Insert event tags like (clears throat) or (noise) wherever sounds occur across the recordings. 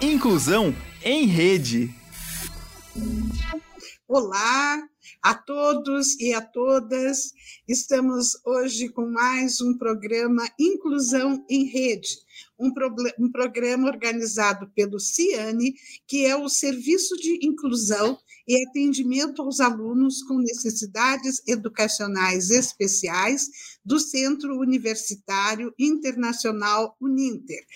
Inclusão em Rede. Olá a todos e a todas. Estamos hoje com mais um programa Inclusão em Rede, um, um programa organizado pelo CIANE, que é o Serviço de Inclusão e Atendimento aos Alunos com Necessidades Educacionais Especiais do Centro Universitário Internacional Uninter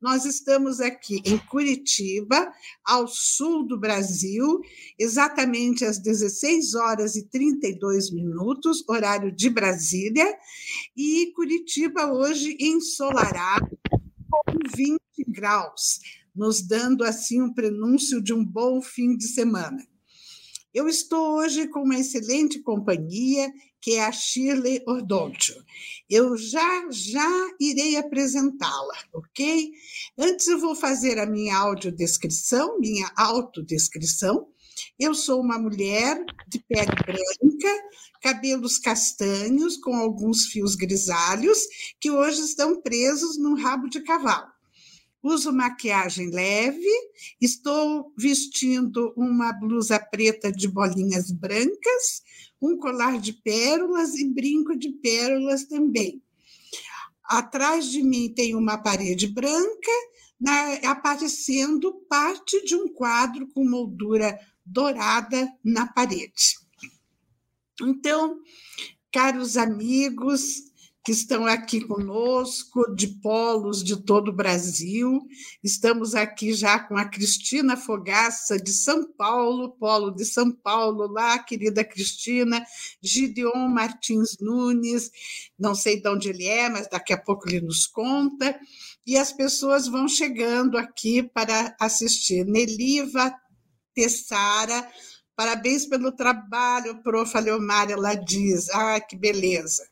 nós estamos aqui em Curitiba, ao sul do Brasil, exatamente às 16 horas e 32 minutos, horário de Brasília, e Curitiba hoje ensolarado com 20 graus, nos dando assim um prenúncio de um bom fim de semana. Eu estou hoje com uma excelente companhia, que é a Shirley Ordoncio. Eu já já irei apresentá-la, ok? Antes eu vou fazer a minha audiodescrição, minha autodescrição. Eu sou uma mulher de pele branca, cabelos castanhos com alguns fios grisalhos que hoje estão presos num rabo de cavalo uso maquiagem leve, estou vestindo uma blusa preta de bolinhas brancas, um colar de pérolas e brinco de pérolas também. Atrás de mim tem uma parede branca, na, aparecendo parte de um quadro com moldura dourada na parede. Então, caros amigos, que estão aqui conosco, de polos de todo o Brasil. Estamos aqui já com a Cristina Fogaça, de São Paulo, polo de São Paulo, lá, querida Cristina, Gideon Martins Nunes, não sei de onde ele é, mas daqui a pouco ele nos conta. E as pessoas vão chegando aqui para assistir. Neliva Tessara, parabéns pelo trabalho, prof. Leomar, ela diz. Ah, que beleza.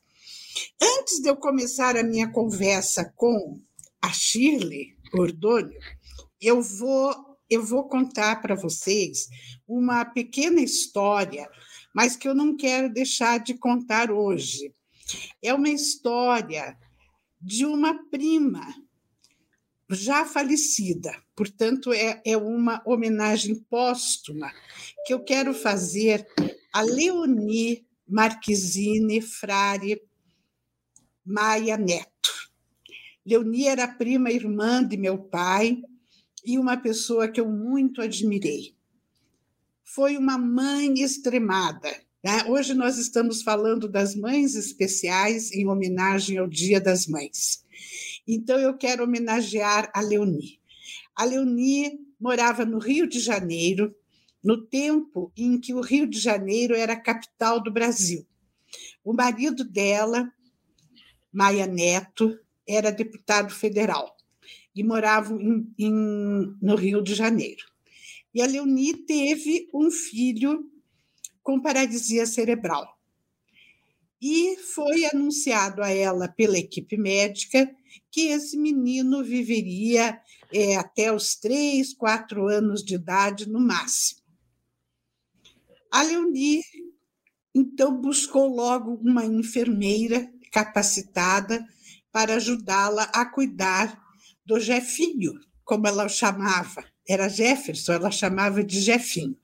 Antes de eu começar a minha conversa com a Shirley Ordônio, eu vou eu vou contar para vocês uma pequena história, mas que eu não quero deixar de contar hoje. É uma história de uma prima já falecida, portanto, é, é uma homenagem póstuma que eu quero fazer a Leonie Marquezine Frare Maia Neto. Leonie era prima irmã de meu pai e uma pessoa que eu muito admirei. Foi uma mãe extremada. Né? Hoje nós estamos falando das mães especiais em homenagem ao Dia das Mães. Então eu quero homenagear a Leonie. A Leonie morava no Rio de Janeiro, no tempo em que o Rio de Janeiro era a capital do Brasil. O marido dela Maia Neto era deputado federal e morava em, em, no Rio de Janeiro. E a Leonie teve um filho com paralisia cerebral. E foi anunciado a ela pela equipe médica que esse menino viveria é, até os três, quatro anos de idade no máximo. A Leonie, então, buscou logo uma enfermeira capacitada para ajudá-la a cuidar do Jefinho, como ela o chamava. Era Jefferson, ela chamava de Jefinho.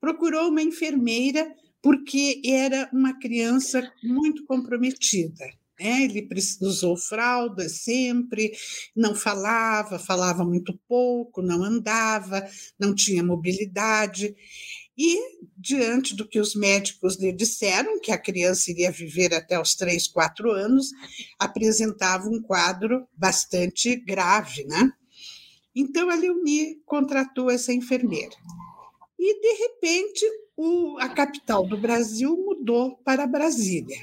Procurou uma enfermeira porque era uma criança muito comprometida. Né? Ele usou fralda sempre, não falava, falava muito pouco, não andava, não tinha mobilidade. E, diante do que os médicos lhe disseram, que a criança iria viver até os três, quatro anos, apresentava um quadro bastante grave, né? Então, a Leonie contratou essa enfermeira. E, de repente, o, a capital do Brasil mudou para Brasília.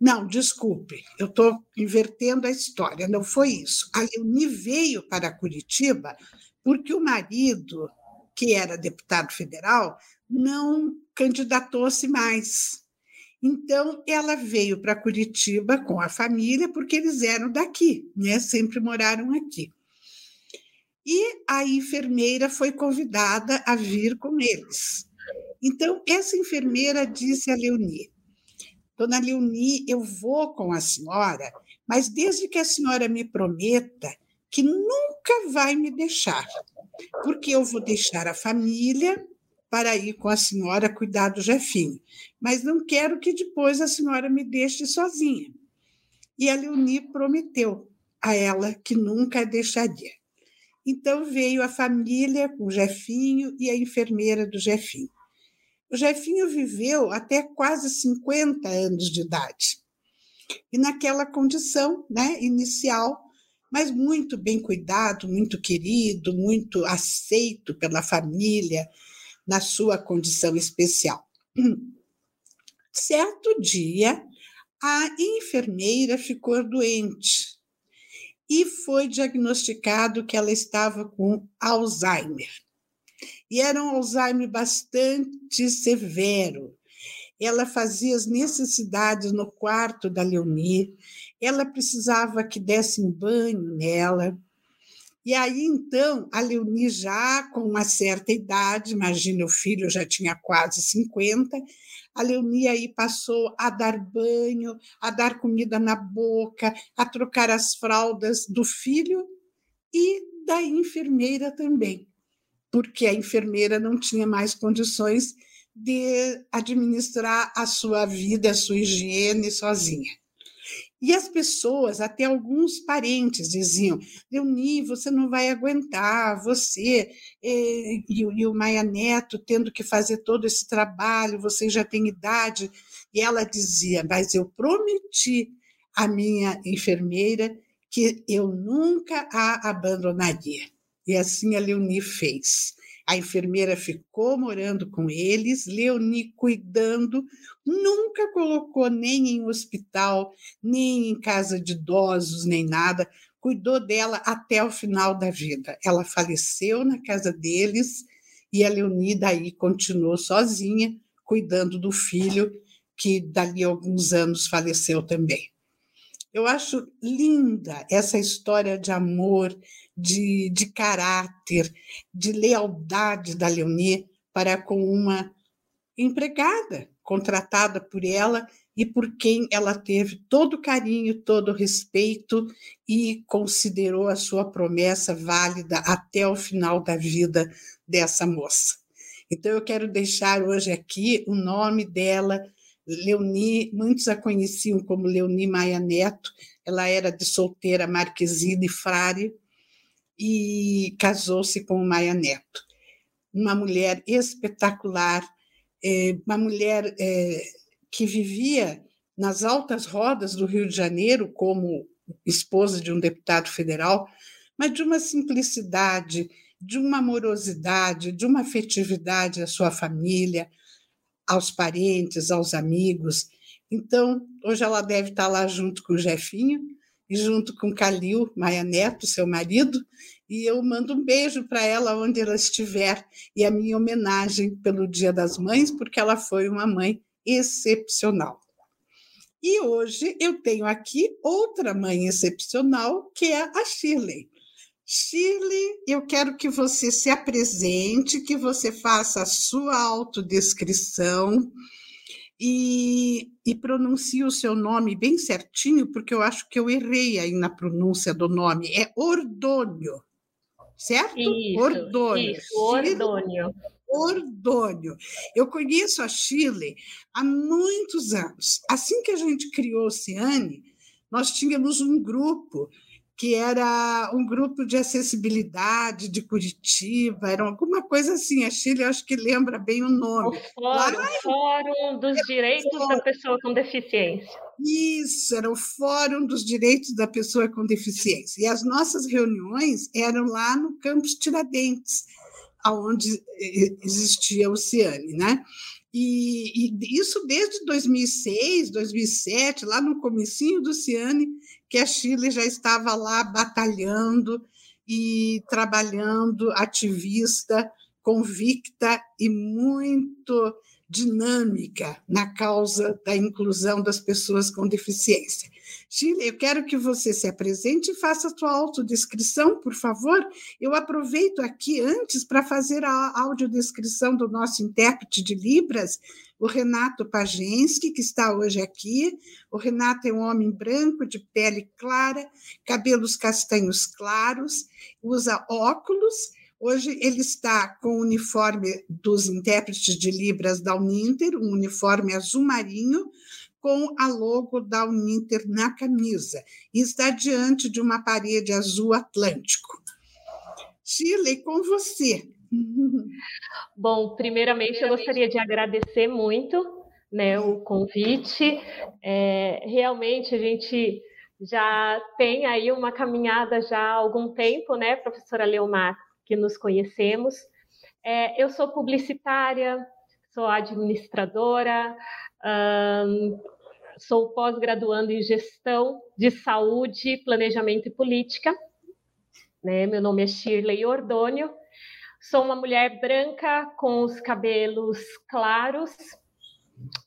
Não, desculpe, eu estou invertendo a história, não foi isso. A Leonie veio para Curitiba porque o marido que era deputado federal, não candidatou-se mais. Então, ela veio para Curitiba com a família, porque eles eram daqui, né? sempre moraram aqui. E a enfermeira foi convidada a vir com eles. Então, essa enfermeira disse a Leonie: Dona Leonie, eu vou com a senhora, mas desde que a senhora me prometa que nunca vai me deixar, porque eu vou deixar a família para ir com a senhora cuidar do Jefinho, mas não quero que depois a senhora me deixe sozinha. E a Leonie prometeu a ela que nunca a deixaria. Então veio a família com o Jefinho e a enfermeira do Jefinho. O Jefinho viveu até quase 50 anos de idade. E naquela condição né, inicial, mas muito bem cuidado, muito querido, muito aceito pela família na sua condição especial. (clears throat) Certo dia, a enfermeira ficou doente e foi diagnosticado que ela estava com Alzheimer. E era um Alzheimer bastante severo. Ela fazia as necessidades no quarto da Leonie, ela precisava que dessem banho nela. E aí, então, a Leonie, já com uma certa idade, imagina, o filho já tinha quase 50, a Leonie aí passou a dar banho, a dar comida na boca, a trocar as fraldas do filho e da enfermeira também porque a enfermeira não tinha mais condições de administrar a sua vida, a sua higiene sozinha. E as pessoas, até alguns parentes, diziam: Leoni, você não vai aguentar, você eh, e, e, o Maia Neto tendo que fazer todo esse trabalho, você já tem idade. E ela dizia: Mas eu prometi à minha enfermeira que eu nunca a abandonaria. E assim a Leoni fez. A enfermeira ficou morando com eles, Leoni cuidando, nunca colocou nem em hospital, nem em casa de idosos, nem nada, cuidou dela até o final da vida. Ela faleceu na casa deles e a Leoni daí continuou sozinha, cuidando do filho, que dali a alguns anos faleceu também. Eu acho linda essa história de amor, de, de caráter, de lealdade da Leonie para com uma empregada contratada por ela e por quem ela teve todo carinho, todo respeito e considerou a sua promessa válida até o final da vida dessa moça. Então, eu quero deixar hoje aqui o nome dela, Leoni, muitos a conheciam como Leoni Maia Neto, ela era de solteira marquesina e frade, e casou-se com o Maia Neto. Uma mulher espetacular, é, uma mulher é, que vivia nas altas rodas do Rio de Janeiro como esposa de um deputado federal, mas de uma simplicidade, de uma amorosidade, de uma afetividade à sua família, aos parentes, aos amigos. Então, hoje ela deve estar lá junto com o Jefinho e junto com Calil Maia Neto, seu marido, e eu mando um beijo para ela onde ela estiver e a minha homenagem pelo Dia das Mães, porque ela foi uma mãe excepcional. E hoje eu tenho aqui outra mãe excepcional, que é a Shirley. Shirley, eu quero que você se apresente, que você faça a sua autodescrição e, e pronuncie o seu nome bem certinho, porque eu acho que eu errei aí na pronúncia do nome. É Ordônio, certo? Isso, Ordônio. Isso, Ordônio. Ordônio. Eu conheço a Chile há muitos anos. Assim que a gente criou o Oceane, nós tínhamos um grupo que era um grupo de acessibilidade de Curitiba, era alguma coisa assim. A Chile, acho que lembra bem o nome. O Fórum, Lá, Fórum dos Direitos Fórum. da Pessoa com Deficiência. Isso, era o Fórum dos Direitos da Pessoa com Deficiência. E as nossas reuniões eram lá no campus Tiradentes, onde existia o Ciane, né? E, e, isso desde 2006, 2007, lá no comecinho do Ciane, que a Chile já estava lá batalhando e trabalhando, ativista, convicta e muito dinâmica na causa da inclusão das pessoas com deficiência. Chile, eu quero que você se apresente e faça a sua autodescrição, por favor. Eu aproveito aqui antes para fazer a audiodescrição do nosso intérprete de Libras, o Renato Pagensky, que está hoje aqui. O Renato é um homem branco, de pele clara, cabelos castanhos claros, usa óculos. Hoje ele está com o uniforme dos intérpretes de Libras da Uninter, um uniforme azul marinho, com a logo da Uninter na camisa, e está diante de uma parede azul Atlântico. Chile, com você. Bom, primeiramente eu gostaria de agradecer muito né, o convite. É, realmente a gente já tem aí uma caminhada já há algum tempo, né, professora Leomar, que nos conhecemos. É, eu sou publicitária, sou administradora, sou pós-graduando em gestão de saúde, planejamento e política. Né? Meu nome é Shirley Ordônio, sou uma mulher branca com os cabelos claros,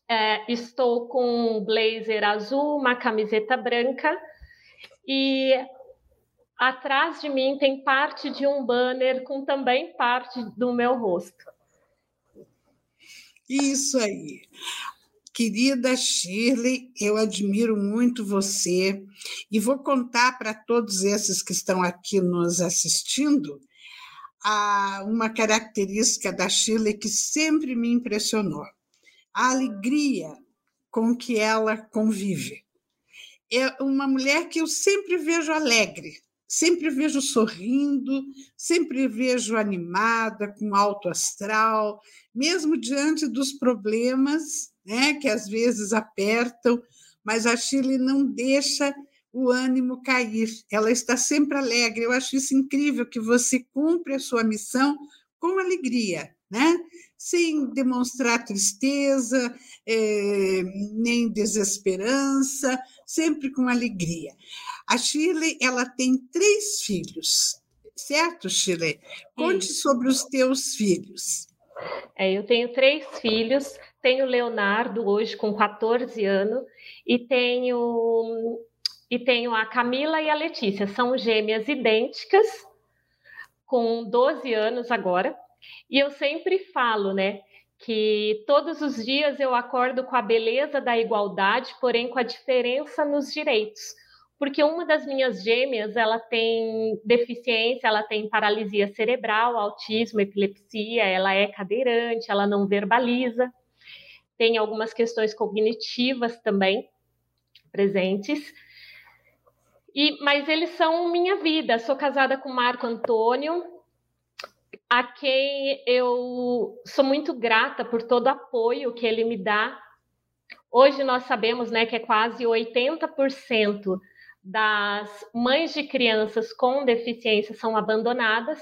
é, estou com um blazer azul, uma camiseta branca e atrás de mim tem parte de um banner com também parte do meu rosto. Isso aí. Querida Shirley, eu admiro muito você e vou contar para todos esses que estão aqui nos assistindo a, uma característica da Shirley que sempre me impressionou: a alegria com que ela convive. É uma mulher que eu sempre vejo alegre, sempre vejo sorrindo, sempre vejo animada, com alto astral, mesmo diante dos problemas, né, que às vezes apertam, mas a Chile não deixa o ânimo cair. Ela está sempre alegre. Eu acho isso incrível que você cumpre a sua missão com alegria, né? Sem demonstrar tristeza, é, nem desesperança, sempre com alegria. A Chile, ela tem três filhos, certo, Chile? Conte Sim. sobre os teus filhos. É, eu tenho três filhos, tenho Leonardo hoje com 14 anos e tenho e tenho a Camila e a Letícia, são gêmeas idênticas, com 12 anos agora. E eu sempre falo, né, que todos os dias eu acordo com a beleza da igualdade, porém com a diferença nos direitos porque uma das minhas gêmeas, ela tem deficiência, ela tem paralisia cerebral, autismo, epilepsia, ela é cadeirante, ela não verbaliza, tem algumas questões cognitivas também presentes. E, mas eles são minha vida. Sou casada com Marco Antônio, a quem eu sou muito grata por todo o apoio que ele me dá. Hoje nós sabemos né, que é quase 80% das mães de crianças com deficiência são abandonadas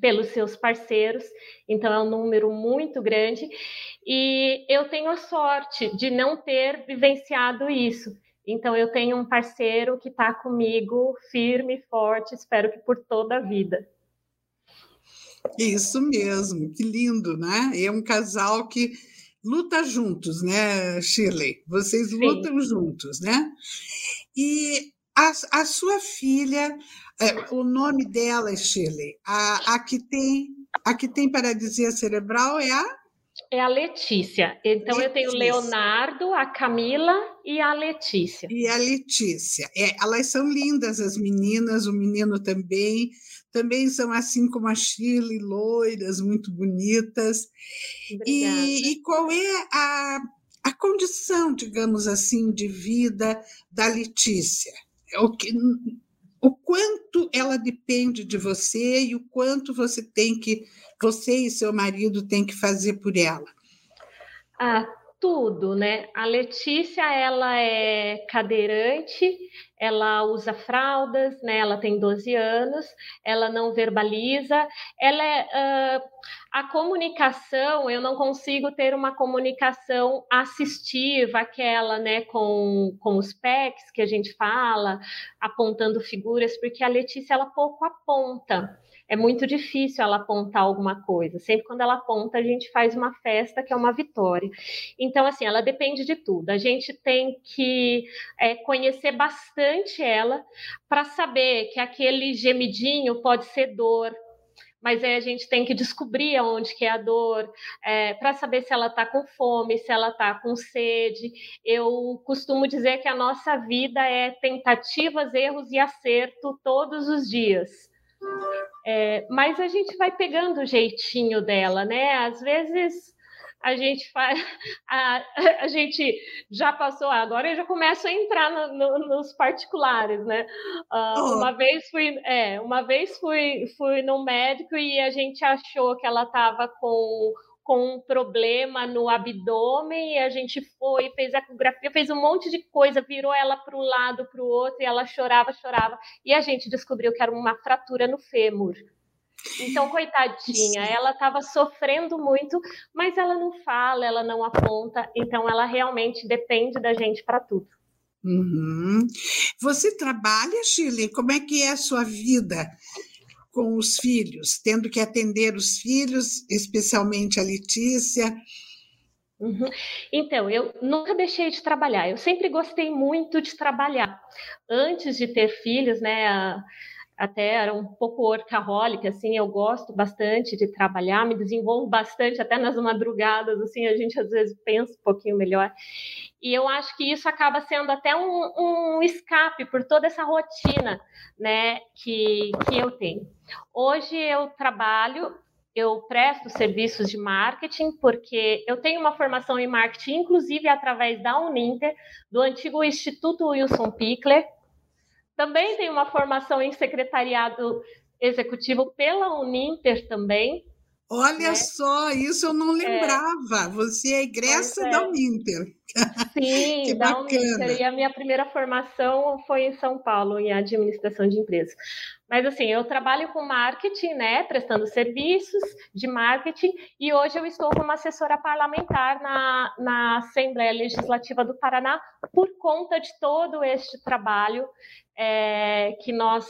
pelos seus parceiros, então é um número muito grande. E eu tenho a sorte de não ter vivenciado isso. Então eu tenho um parceiro que está comigo firme e forte, espero que por toda a vida. Isso mesmo, que lindo, né? É um casal que luta juntos, né, Shirley? Vocês Sim. lutam juntos, né? E a, a sua filha, é, o nome dela é Shirley, a, a, que tem, a que tem paralisia cerebral é a? É a Letícia. Então Letícia. eu tenho Leonardo, a Camila e a Letícia. E a Letícia. É, elas são lindas, as meninas, o menino também. Também são assim como a Shirley, loiras, muito bonitas. E, e qual é a, a condição, digamos assim, de vida da Letícia. É o, que, o quanto ela depende de você e o quanto você tem que, você e seu marido têm que fazer por ela. Ah, tudo, né? A Letícia, ela é cadeirante, ela usa fraldas, né? Ela tem 12 anos, ela não verbaliza, ela é, uh, A comunicação, eu não consigo ter uma comunicação assistiva, aquela, né, com, com os PECs que a gente fala, apontando figuras, porque a Letícia, ela pouco aponta é muito difícil ela apontar alguma coisa. Sempre quando ela aponta, a gente faz uma festa que é uma vitória. Então, assim, ela depende de tudo. A gente tem que é, conhecer bastante ela para saber que aquele gemidinho pode ser dor, mas aí a gente tem que descobrir aonde que é a dor, é, para saber se ela está com fome, se ela está com sede. Eu costumo dizer que a nossa vida é tentativas, erros e acerto todos os dias. É, mas a gente vai pegando o jeitinho dela, né? Às vezes a gente faz, (laughs) a, a gente já passou, agora eu já começo a entrar no, no, nos particulares, né? Uh. Uma vez fui, é, uma vez fui, fui no médico e a gente achou que ela estava com com um problema no abdômen e a gente foi, fez ecografia, fez um monte de coisa, virou ela para um lado, para o outro e ela chorava, chorava e a gente descobriu que era uma fratura no fêmur. Então, coitadinha, ela estava sofrendo muito, mas ela não fala, ela não aponta, então ela realmente depende da gente para tudo. Uhum. Você trabalha, Shirley? Como é que é a sua vida? Com os filhos, tendo que atender os filhos, especialmente a Letícia. Uhum. Então, eu nunca deixei de trabalhar, eu sempre gostei muito de trabalhar. Antes de ter filhos, né, até era um pouco workaholic, assim, eu gosto bastante de trabalhar, me desenvolvo bastante, até nas madrugadas, assim, a gente às vezes pensa um pouquinho melhor. E eu acho que isso acaba sendo até um, um escape por toda essa rotina, né, que, que eu tenho. Hoje eu trabalho eu presto serviços de marketing, porque eu tenho uma formação em marketing, inclusive através da Uninter, do antigo Instituto Wilson Pickler, também tem uma formação em secretariado executivo pela Uninter também. Olha né? só, isso eu não é. lembrava. É. Você é egressa é. da Uninter. (laughs) Sim, da Uninter. E a minha primeira formação foi em São Paulo, em administração de empresas. Mas assim, eu trabalho com marketing, né, prestando serviços de marketing, e hoje eu estou como assessora parlamentar na, na Assembleia Legislativa do Paraná por conta de todo este trabalho é, que nós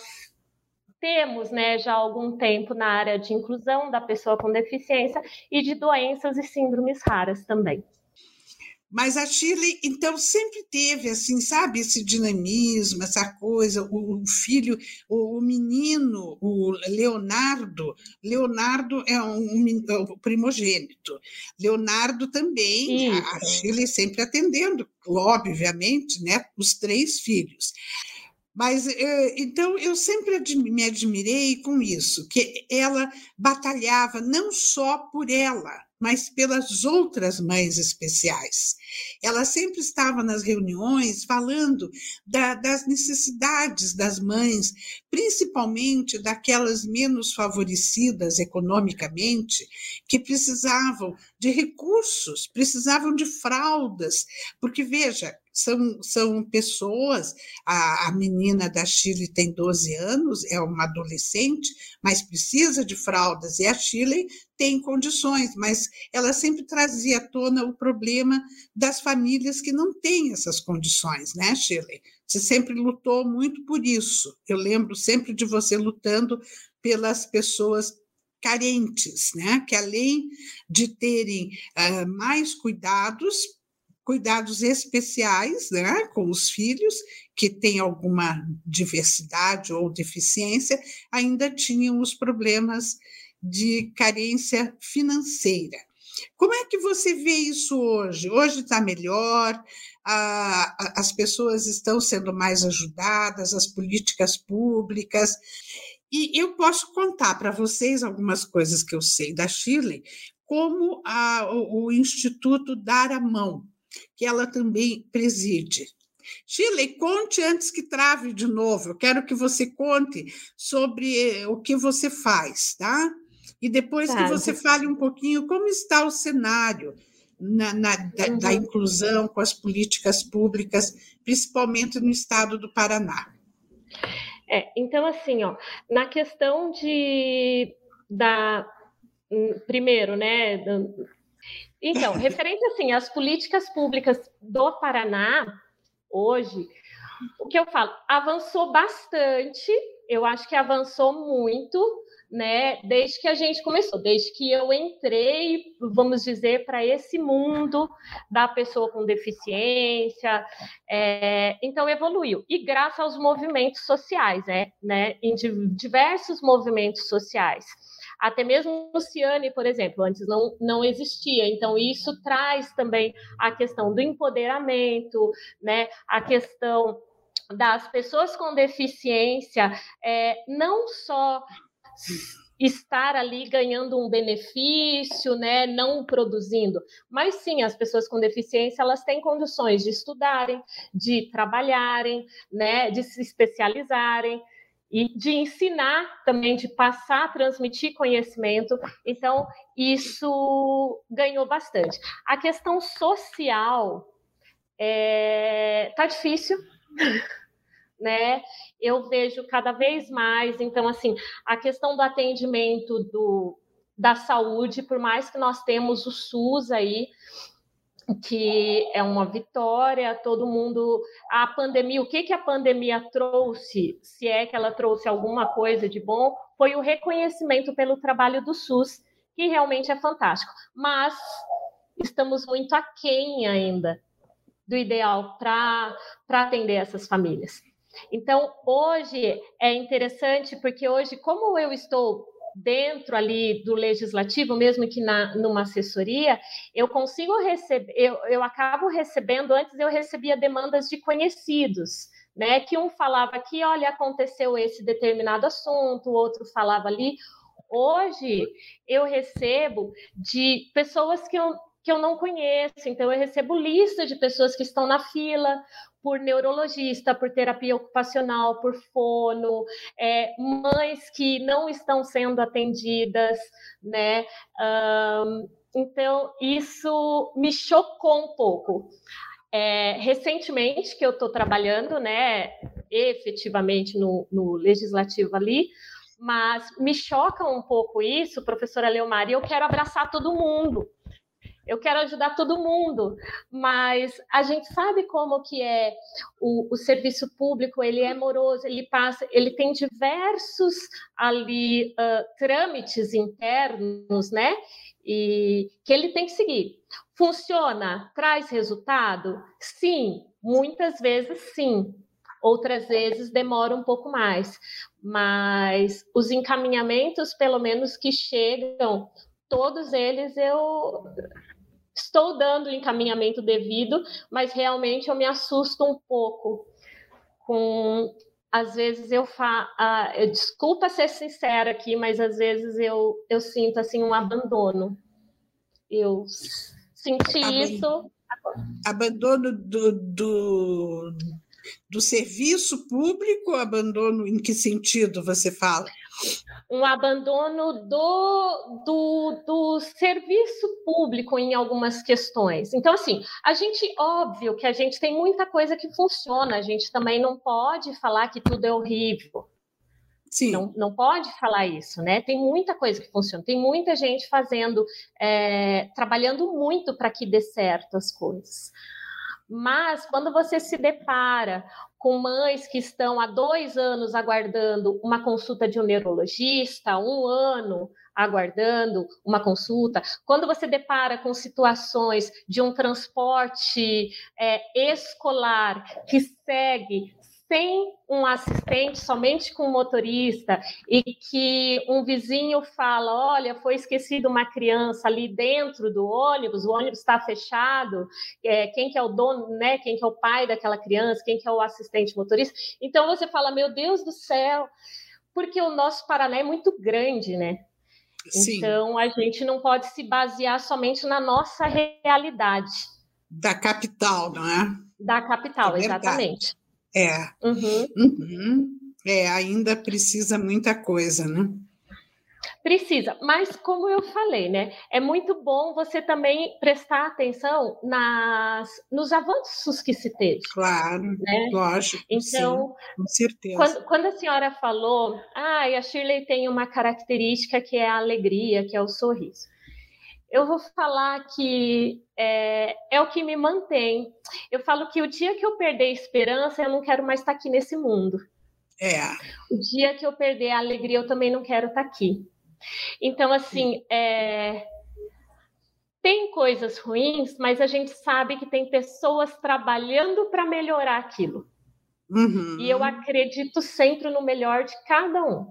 temos né, já há algum tempo na área de inclusão da pessoa com deficiência e de doenças e síndromes raras também. Mas a Shirley, então, sempre teve, assim, sabe, esse dinamismo, essa coisa, o, filho, o, menino, o Leonardo, Leonardo é um, um é primogênito, Leonardo também, a, a Shirley sempre atendendo, obviamente, né, os três filhos. Mas eh, então eu sempre me admirei com isso, que ela batalhava não só por ela, mas pelas outras mães especiais. Ela sempre estava nas reuniões falando da, das necessidades das mães, principalmente daquelas menos favorecidas economicamente, que precisavam de recursos, precisavam de fraldas, porque veja, são, são pessoas, a, a menina da Chile tem 12 anos, é uma adolescente, mas precisa de fraldas, e a Chile tem condições, mas ela sempre trazia à tona o problema das famílias que não têm essas condições, né, Shirley? Você sempre lutou muito por isso. Eu lembro sempre de você lutando pelas pessoas carentes, né? Que além de terem uh, mais cuidados, cuidados especiais, né, com os filhos que têm alguma diversidade ou deficiência, ainda tinham os problemas de carência financeira. Como é que você vê isso hoje? Hoje está melhor, a, as pessoas estão sendo mais ajudadas, as políticas públicas. E eu posso contar para vocês algumas coisas que eu sei da Chile, como a, o, o Instituto Dar a Mão, que ela também preside. Chile, conte antes que trave de novo. Eu quero que você conte sobre eh, o que você faz, tá? E depois tá, que você fale um pouquinho como está o cenário na, na, da, uhum. da, inclusão com as políticas públicas, principalmente no estado do Paraná. É, então, assim, ó, na questão de, da, hum, primeiro, né? Então, (laughs) referente assim às políticas públicas do Paraná, hoje, o que eu falo, avançou bastante, eu acho que avançou muito, né? Desde que a gente começou, desde que eu entrei, vamos dizer, para esse mundo da pessoa com deficiência, é, então evoluiu. E graças aos movimentos sociais, né? né em diversos movimentos sociais. Até mesmo o Ciane, por exemplo, antes não, não existia. Então, isso traz também a questão do empoderamento, né? A questão das pessoas com deficiência, é, não só estar ali ganhando um benefício, né, não produzindo, mas sim as pessoas com deficiência elas têm condições de estudarem, de trabalharem, né, de se especializarem e de ensinar também, de passar, transmitir conhecimento. Então isso ganhou bastante. A questão social é, tá difícil. (laughs) né? Eu vejo cada vez mais, então assim, a questão do atendimento do, da saúde, por mais que nós temos o SUS aí, que é uma vitória, todo mundo. A pandemia, o que, que a pandemia trouxe, se é que ela trouxe alguma coisa de bom, foi o reconhecimento pelo trabalho do SUS, que realmente é fantástico. Mas estamos muito aquém ainda do ideal para atender essas famílias. Então, hoje é interessante porque hoje, como eu estou dentro ali do legislativo, mesmo que na, numa assessoria, eu consigo receber, eu, eu acabo recebendo, antes eu recebia demandas de conhecidos, né? Que um falava que, olha, aconteceu esse determinado assunto, o outro falava ali. Hoje eu recebo de pessoas que eu que eu não conheço. Então, eu recebo lista de pessoas que estão na fila por neurologista, por terapia ocupacional, por fono, é, mães que não estão sendo atendidas, né? Um, então, isso me chocou um pouco. É, recentemente, que eu estou trabalhando, né, efetivamente no, no legislativo ali, mas me choca um pouco isso, professora Leomar, e eu quero abraçar todo mundo eu quero ajudar todo mundo, mas a gente sabe como que é o, o, serviço público, ele é moroso, ele passa, ele tem diversos ali uh, trâmites internos, né? E que ele tem que seguir. Funciona? Traz resultado? Sim, muitas vezes sim. Outras vezes demora um pouco mais, mas os encaminhamentos, pelo menos que chegam, todos eles eu estou dando o encaminhamento devido, mas realmente eu me assusto um pouco com às vezes eu faço, uh, desculpa ser sincera aqui, mas às vezes eu, eu sinto assim um abandono. Eu senti isso. Abandono do, do, do serviço público, abandono em que sentido você fala? Um abandono do, do, do serviço público em algumas questões. Então, assim, a gente, óbvio que a gente tem muita coisa que funciona, a gente também não pode falar que tudo é horrível. Sim. Não, não pode falar isso, né? Tem muita coisa que funciona, tem muita gente fazendo, é, trabalhando muito para que dê certo as coisas. Mas quando você se depara com mães que estão há dois anos aguardando uma consulta de um neurologista, um ano aguardando uma consulta, quando você depara com situações de um transporte é, escolar que segue sem um assistente, somente com o motorista, e que um vizinho fala: olha, foi esquecido uma criança ali dentro do ônibus, o ônibus está fechado, é, quem que é o dono, né? Quem que é o pai daquela criança, quem que é o assistente motorista. Então você fala, meu Deus do céu, porque o nosso Paraná é muito grande, né? Sim. Então a gente não pode se basear somente na nossa realidade. Da capital, não é? Da capital, é exatamente. É. Uhum. Uhum. É, ainda precisa muita coisa, né? Precisa, mas como eu falei, né? É muito bom você também prestar atenção nas, nos avanços que se teve. Claro, né? lógico. Então, sim, com certeza. Quando, quando, a senhora falou, ah, a Shirley tem uma característica que é a alegria, que é o sorriso. Eu vou falar que é, é o que me mantém. Eu falo que o dia que eu perder a esperança, eu não quero mais estar aqui nesse mundo. É. O dia que eu perder a alegria, eu também não quero estar aqui. Então, assim, é... tem coisas ruins, mas a gente sabe que tem pessoas trabalhando para melhorar aquilo. Uhum. E eu acredito sempre no melhor de cada um.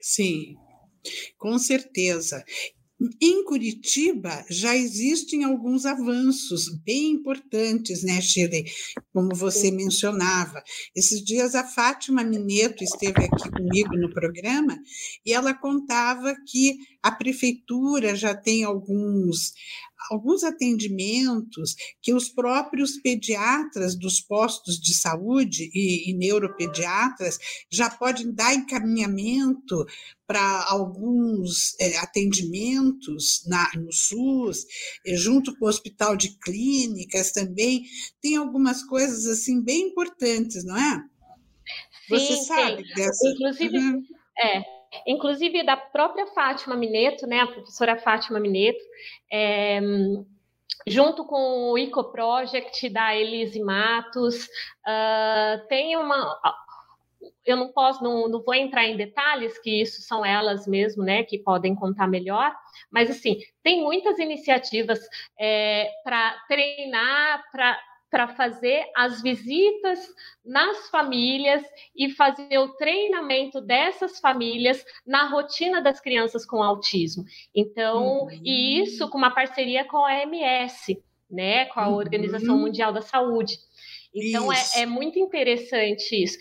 Sim, com certeza. Em Curitiba já existem alguns avanços bem importantes, né, Shirley? Como você mencionava. Esses dias a Fátima Mineto esteve aqui comigo no programa e ela contava que a prefeitura já tem alguns alguns atendimentos que os próprios pediatras dos postos de saúde e, e neuropediatras já podem dar encaminhamento para alguns é, atendimentos na, no SUS, é, junto com o Hospital de Clínicas também, tem algumas coisas assim bem importantes, não é? Sim, Você sabe sim. dessa? Inclusive, uhum. é, inclusive da própria Fátima Mineto, né, a professora Fátima Mineto, é, junto com o Eco Project da Elise Matos, uh, tem uma. Eu não posso, não, não vou entrar em detalhes, que isso são elas mesmo, né, que podem contar melhor, mas assim, tem muitas iniciativas é, para treinar, para para fazer as visitas nas famílias e fazer o treinamento dessas famílias na rotina das crianças com autismo. Então, uhum. e isso com uma parceria com a OMS, né, com a uhum. Organização Mundial da Saúde. Então, é, é muito interessante isso.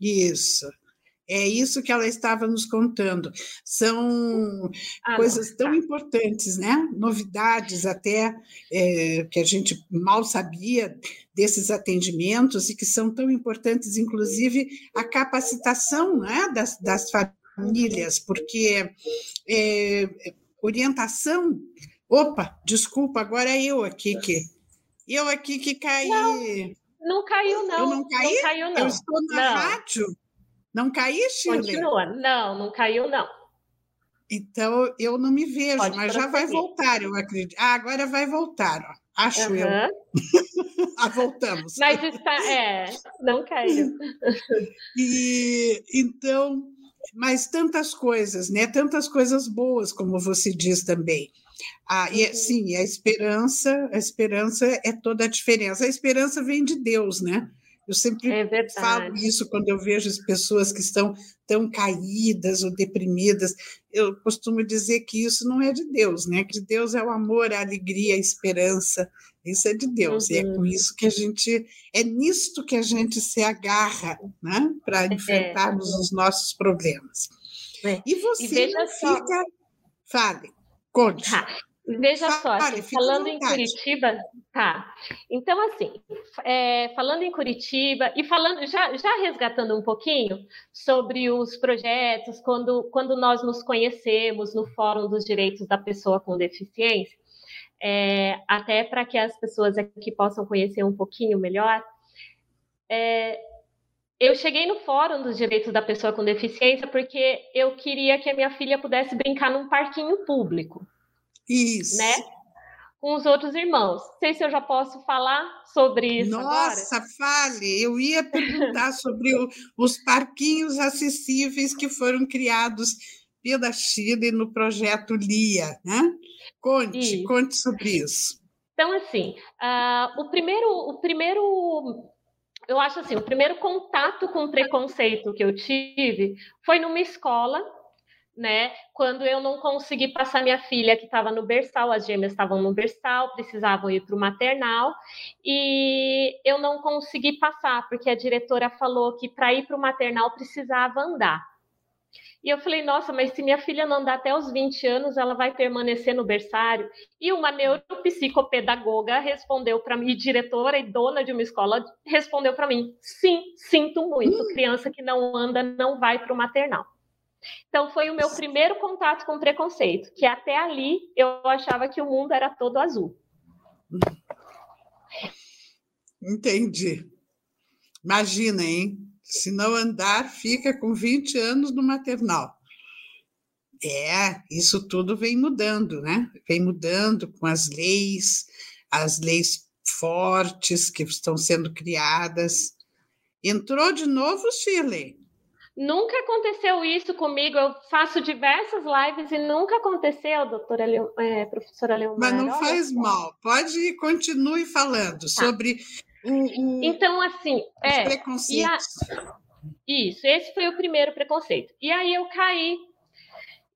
Isso. É isso que ela estava nos contando. São ah, coisas tão tá. importantes, né? Novidades até é, que a gente mal sabia desses atendimentos e que são tão importantes, inclusive a capacitação né, das, das famílias, porque é, orientação. Opa, desculpa, agora é eu aqui que eu aqui que caí. Não, não caiu não. Eu não caí. Não caiu não. Eu estou na não. rádio. Não caiu, Shirley? Continua. Não, não caiu, não. Então, eu não me vejo, Pode mas já vai voltar, eu acredito. Ah, agora vai voltar, ó. acho uhum. eu. (laughs) ah, voltamos. Mas está, é, não caiu. (laughs) e, então, mas tantas coisas, né? Tantas coisas boas, como você diz também. Ah, e, uhum. sim, a esperança, a esperança é toda a diferença. A esperança vem de Deus, né? Eu sempre é falo isso quando eu vejo as pessoas que estão tão caídas ou deprimidas. Eu costumo dizer que isso não é de Deus, né? Que Deus é o amor, a alegria, a esperança. Isso é de Deus. Uhum. E é com uhum. isso que a gente é nisto que a gente se agarra, né? Para é, enfrentarmos é. os nossos problemas. É. E você e fica. Só... Fale, conte. Tá. Veja só, assim, falando em Curitiba, tá. Então, assim, é, falando em Curitiba e falando, já, já resgatando um pouquinho sobre os projetos, quando, quando nós nos conhecemos no Fórum dos Direitos da Pessoa com Deficiência, é, até para que as pessoas aqui possam conhecer um pouquinho melhor, é, eu cheguei no Fórum dos Direitos da Pessoa com Deficiência porque eu queria que a minha filha pudesse brincar num parquinho público. Isso. Né? Com os outros irmãos. Não sei se eu já posso falar sobre isso. Nossa, agora. fale! Eu ia perguntar (laughs) sobre o, os parquinhos acessíveis que foram criados pela Chile no projeto LIA, né? Conte, isso. conte sobre isso. Então, assim, uh, o primeiro, o primeiro eu acho assim, o primeiro contato com preconceito que eu tive foi numa escola né? Quando eu não consegui passar minha filha que estava no berçal, as gêmeas estavam no berçal, precisavam ir para o maternal, e eu não consegui passar, porque a diretora falou que para ir para o maternal precisava andar. E eu falei, nossa, mas se minha filha não andar até os 20 anos, ela vai permanecer no berçário. E uma neuropsicopedagoga respondeu para mim, diretora e dona de uma escola, respondeu para mim: sim, sinto muito, criança que não anda não vai para o maternal. Então foi o meu primeiro contato com preconceito, que até ali eu achava que o mundo era todo azul. Entendi. Imagina, hein? Se não andar, fica com 20 anos no maternal. É, isso tudo vem mudando, né? Vem mudando com as leis, as leis fortes que estão sendo criadas. Entrou de novo, Shirley? Nunca aconteceu isso comigo. Eu faço diversas lives e nunca aconteceu, doutora Leo, é, professora Leomar. Mas não faz mal. Pode continue falando tá. sobre o, o, Então, assim, é, preconceitos. A... Isso, esse foi o primeiro preconceito. E aí eu caí.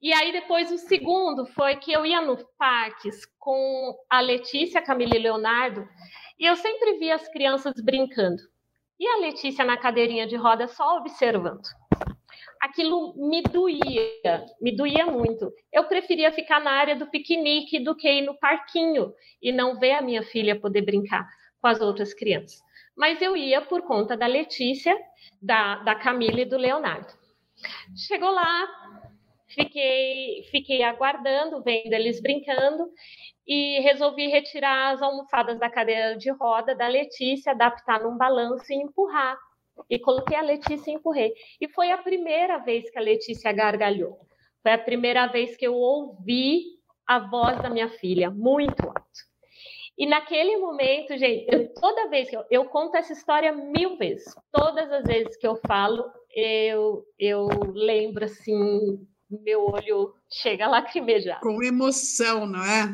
E aí depois o segundo foi que eu ia nos parques com a Letícia, Camila e Leonardo, e eu sempre via as crianças brincando. E a Letícia na cadeirinha de roda só observando. Aquilo me doía, me doía muito. Eu preferia ficar na área do piquenique do que ir no parquinho e não ver a minha filha poder brincar com as outras crianças. Mas eu ia por conta da Letícia, da, da Camila e do Leonardo. Chegou lá, fiquei, fiquei aguardando, vendo eles brincando, e resolvi retirar as almofadas da cadeira de roda da Letícia, adaptar num balanço e empurrar. E coloquei a Letícia e empurrei. E foi a primeira vez que a Letícia gargalhou. Foi a primeira vez que eu ouvi a voz da minha filha, muito alto. E naquele momento, gente, eu, toda vez que eu, eu, conto essa história mil vezes, todas as vezes que eu falo, eu, eu lembro assim, meu olho chega a (laughs) lacrimejar. Com emoção, não é?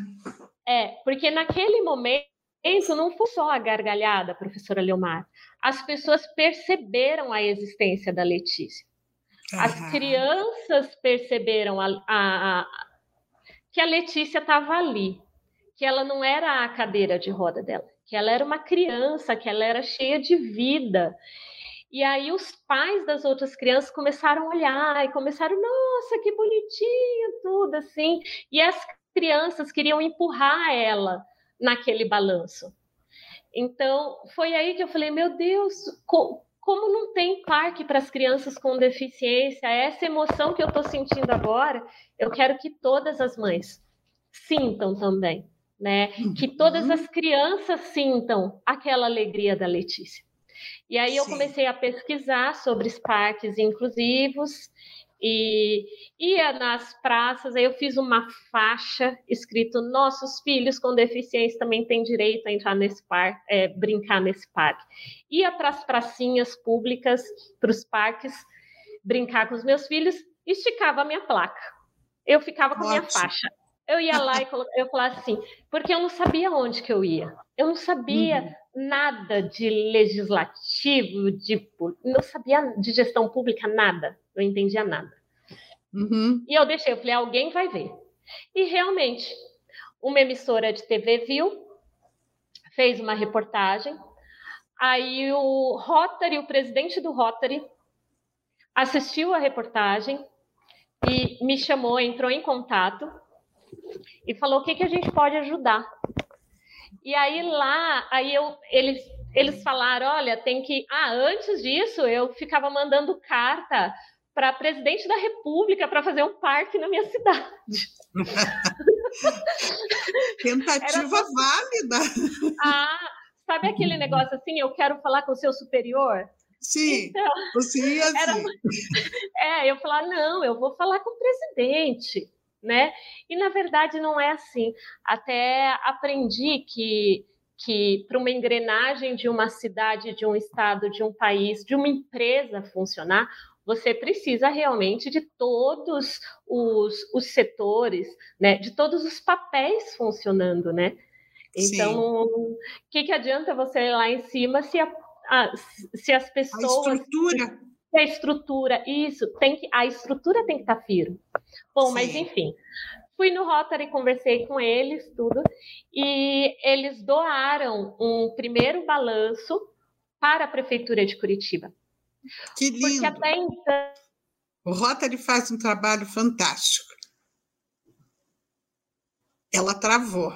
É, porque naquele momento não foi só a gargalhada, professora Leomar. As pessoas perceberam a existência da Letícia. As crianças perceberam a, a, a, que a Letícia estava ali, que ela não era a cadeira de roda dela, que ela era uma criança, que ela era cheia de vida. E aí os pais das outras crianças começaram a olhar e começaram, nossa, que bonitinho, tudo assim. E as crianças queriam empurrar ela naquele balanço. Então, foi aí que eu falei: meu Deus, co como não tem parque para as crianças com deficiência? Essa emoção que eu estou sentindo agora, eu quero que todas as mães sintam também, né? Que todas uhum. as crianças sintam aquela alegria da Letícia. E aí Sim. eu comecei a pesquisar sobre os parques inclusivos e ia nas praças, aí eu fiz uma faixa escrito nossos filhos com deficiência também têm direito a entrar nesse parque, é, brincar nesse parque. Ia para as pracinhas públicas, para os parques, brincar com os meus filhos, esticava a minha placa. Eu ficava com a minha faixa. Eu ia lá e eu falava assim, porque eu não sabia onde que eu ia. Eu não sabia uhum. nada de legislativo, de não sabia de gestão pública nada não entendia nada. Uhum. E eu deixei, eu falei, alguém vai ver. E realmente, uma emissora de TV viu, fez uma reportagem, aí o Rotary, o presidente do Rotary, assistiu a reportagem e me chamou, entrou em contato e falou o que, que a gente pode ajudar. E aí lá, aí eu, eles, eles falaram, olha, tem que. Ah, antes disso eu ficava mandando carta para presidente da República para fazer um parque na minha cidade. (laughs) Tentativa Era... válida. Ah, sabe aquele negócio assim? Eu quero falar com o seu superior. Sim, então, você ia assim. Era... (laughs) É, eu falar, não, eu vou falar com o presidente, né? E na verdade não é assim. Até aprendi que que para uma engrenagem de uma cidade, de um estado, de um país, de uma empresa funcionar, você precisa realmente de todos os, os setores, né, de todos os papéis funcionando, né? Então, o que, que adianta você ir lá em cima se, a, a, se as pessoas. A estrutura. A estrutura, isso, tem que, a estrutura tem que estar tá firme. Bom, Sim. mas enfim, fui no Rotary, conversei com eles, tudo, e eles doaram um primeiro balanço para a Prefeitura de Curitiba. Que lindo! Porque até então. O Rotary faz um trabalho fantástico. Ela travou.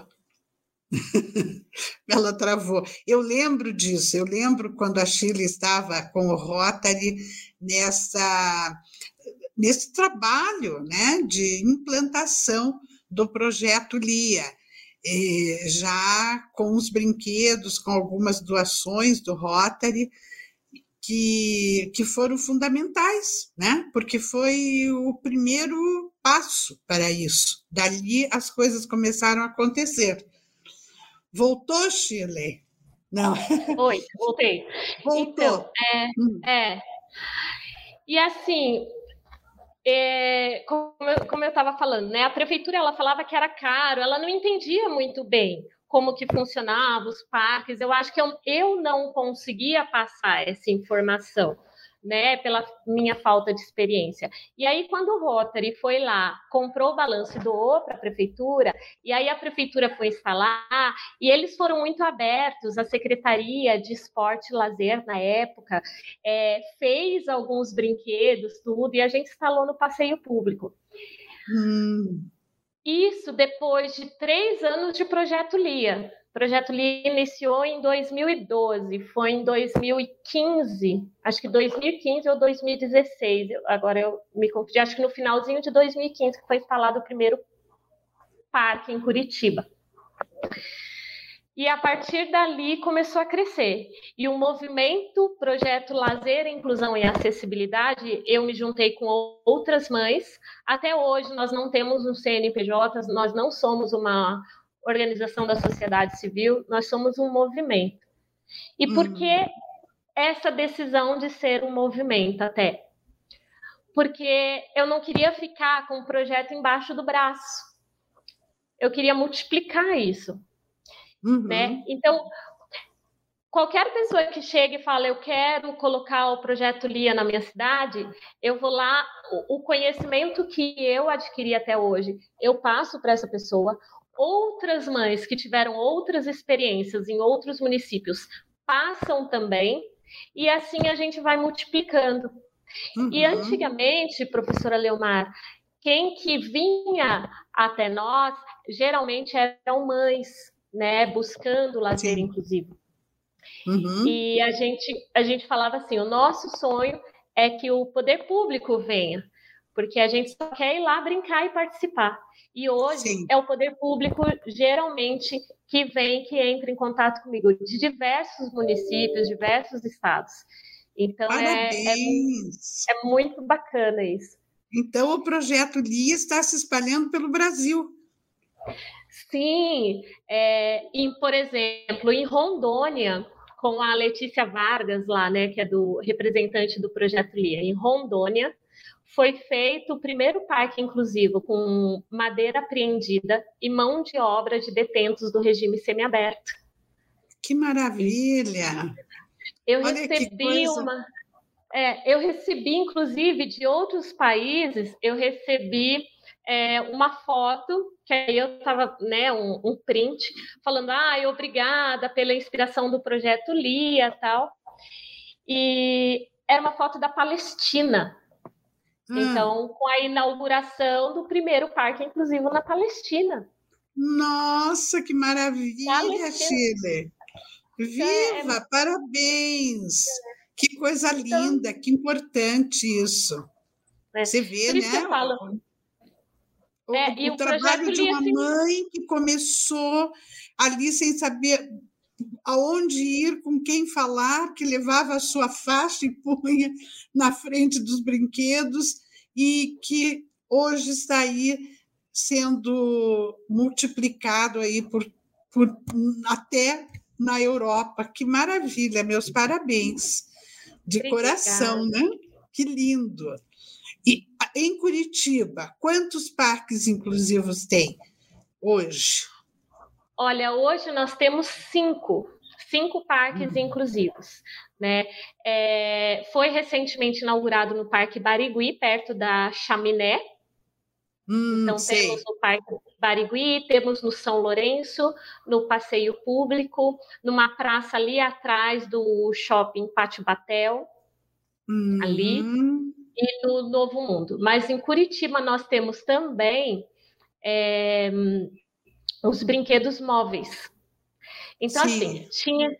(laughs) Ela travou. Eu lembro disso, eu lembro quando a Chile estava com o Rotary nessa nesse trabalho né, de implantação do projeto LIA, já com os brinquedos, com algumas doações do Rotary, que, que foram fundamentais, né? porque foi o primeiro passo para isso. Dali as coisas começaram a acontecer. Voltou, Chile? Não. Oi, voltei. Voltou. Então, é, hum. é. E assim, é, como eu estava falando, né? A prefeitura ela falava que era caro, ela não entendia muito bem como que funcionava os parques. Eu acho que eu, eu não conseguia passar essa informação né, pela minha falta de experiência. E aí, quando o Rotary foi lá, comprou o balanço e doou para a prefeitura, e aí a prefeitura foi instalar, e eles foram muito abertos, a Secretaria de Esporte e Lazer, na época, é, fez alguns brinquedos, tudo, e a gente instalou no passeio público. Hum. Isso depois de três anos de projeto LIA. O projeto LI iniciou em 2012, foi em 2015, acho que 2015 ou 2016, agora eu me confundi, acho que no finalzinho de 2015 que foi instalado o primeiro parque em Curitiba. E a partir dali começou a crescer. E o movimento Projeto Lazer, Inclusão e Acessibilidade, eu me juntei com outras mães. Até hoje nós não temos um CNPJ, nós não somos uma organização da sociedade civil, nós somos um movimento. E por hum. que essa decisão de ser um movimento até? Porque eu não queria ficar com o projeto embaixo do braço. Eu queria multiplicar isso. Uhum. Né? Então, qualquer pessoa que chegue e fala, eu quero colocar o projeto LIA na minha cidade, eu vou lá, o conhecimento que eu adquiri até hoje, eu passo para essa pessoa, outras mães que tiveram outras experiências em outros municípios passam também, e assim a gente vai multiplicando. Uhum. E antigamente, professora Leomar, quem que vinha até nós geralmente eram mães, né, buscando lazer Sim. inclusivo. Uhum. E a gente, a gente falava assim: o nosso sonho é que o poder público venha, porque a gente só quer ir lá brincar e participar. E hoje Sim. é o poder público, geralmente, que vem, que entra em contato comigo, de diversos municípios, diversos estados. Então, é, é, é, muito bacana isso. Então, o projeto LIA está se espalhando pelo Brasil. Sim, é, em, por exemplo, em Rondônia, com a Letícia Vargas lá, né, que é do representante do projeto LIA, em Rondônia, foi feito o primeiro parque inclusivo com madeira apreendida e mão de obra de detentos do regime semiaberto. Que maravilha! Eu Olha recebi uma. É, eu recebi, inclusive, de outros países, eu recebi é, uma foto, que aí eu estava, né, um, um, print, falando, ah, obrigada pela inspiração do projeto Lia tal. E era uma foto da Palestina, Hum. Então, com a inauguração do primeiro parque inclusivo na Palestina. Nossa, que maravilha, Chile! Viva, é... parabéns! Que coisa então, linda, que importante isso. É. Você vê, né? O, é, o, o trabalho de uma assim... mãe que começou ali sem saber aonde ir, com quem falar, que levava a sua faixa e punha na frente dos brinquedos e que hoje está aí sendo multiplicado aí por, por até na Europa. Que maravilha, meus parabéns. De Obrigada. coração, né? Que lindo. E em Curitiba, quantos parques inclusivos tem hoje? Olha, hoje nós temos cinco, cinco parques uhum. inclusivos. Né? É, foi recentemente inaugurado no Parque Barigui, perto da Chaminé. Hum, então, sei. temos no Parque Barigui, temos no São Lourenço, no Passeio Público, numa praça ali atrás do Shopping Pátio Batel, uhum. ali, e no Novo Mundo. Mas em Curitiba nós temos também é, os brinquedos móveis. Então, Sim. assim, tinha.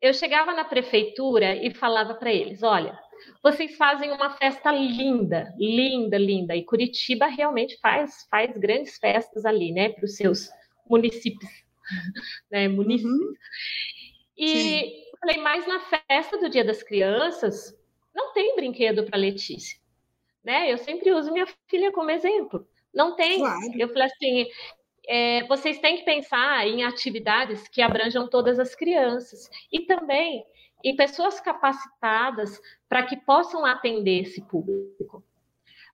Eu chegava na prefeitura e falava para eles: olha, vocês fazem uma festa linda, linda, linda. E Curitiba realmente faz, faz grandes festas ali, né, para os seus municípios, (laughs) né, municípios. Uhum. E Sim. falei, mas na festa do Dia das Crianças não tem brinquedo para Letícia, né? Eu sempre uso minha filha como exemplo. Não tem. Claro. Eu falei assim, é, vocês têm que pensar em atividades que abranjam todas as crianças e também em pessoas capacitadas para que possam atender esse público.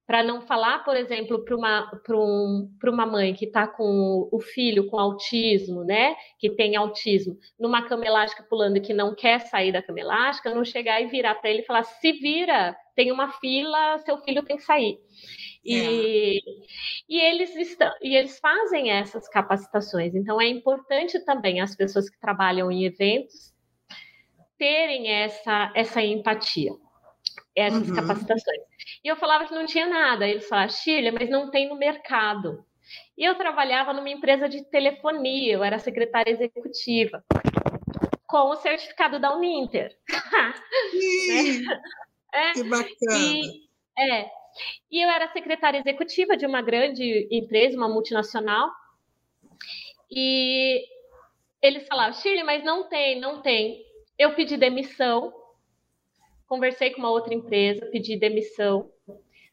Para não falar, por exemplo, para uma, um, uma mãe que está com o filho com autismo, né? Que tem autismo, numa cama elástica pulando e que não quer sair da cama elástica, não chegar e virar para ele e falar: se vira, tem uma fila, seu filho tem que sair. E, é. e, eles estão, e eles fazem essas capacitações. Então, é importante também as pessoas que trabalham em eventos terem essa, essa empatia, essas uhum. capacitações. E eu falava que não tinha nada. Eles falavam, Shirley, mas não tem no mercado. E eu trabalhava numa empresa de telefonia, eu era secretária executiva, com o certificado da Uninter. (laughs) né? é, que bacana. E, é, e eu era secretária executiva de uma grande empresa, uma multinacional. E eles falavam, Shirley, mas não tem, não tem. Eu pedi demissão, conversei com uma outra empresa, pedi demissão,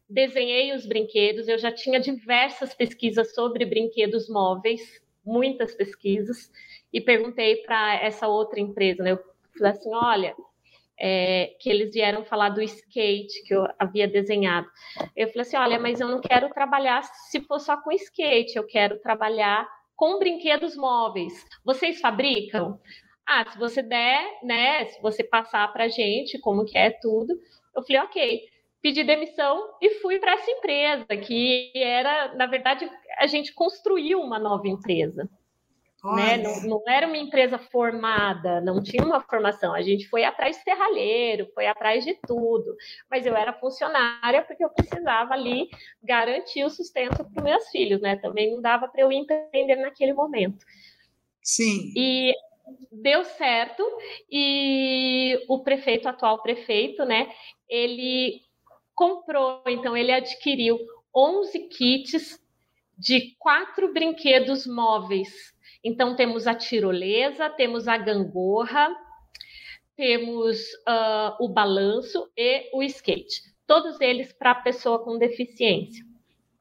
desenhei os brinquedos. Eu já tinha diversas pesquisas sobre brinquedos móveis, muitas pesquisas, e perguntei para essa outra empresa, né? Eu falei assim: olha, é, que eles vieram falar do skate que eu havia desenhado. Eu falei assim: olha, mas eu não quero trabalhar se for só com skate, eu quero trabalhar com brinquedos móveis. Vocês fabricam? Ah, se você der, né? Se você passar para gente como que é tudo, eu falei, ok. Pedi demissão e fui para essa empresa, que era, na verdade, a gente construiu uma nova empresa. Né? Não, não, era uma empresa formada, não tinha uma formação. A gente foi atrás de serralheiro, foi atrás de tudo. Mas eu era funcionária porque eu precisava ali garantir o sustento para os meus filhos, né? Também não dava para eu empreender naquele momento. Sim. E deu certo e o prefeito, atual prefeito, né, ele comprou, então ele adquiriu 11 kits de quatro brinquedos móveis. Então temos a tirolesa, temos a gangorra, temos uh, o balanço e o skate. Todos eles para pessoa com deficiência.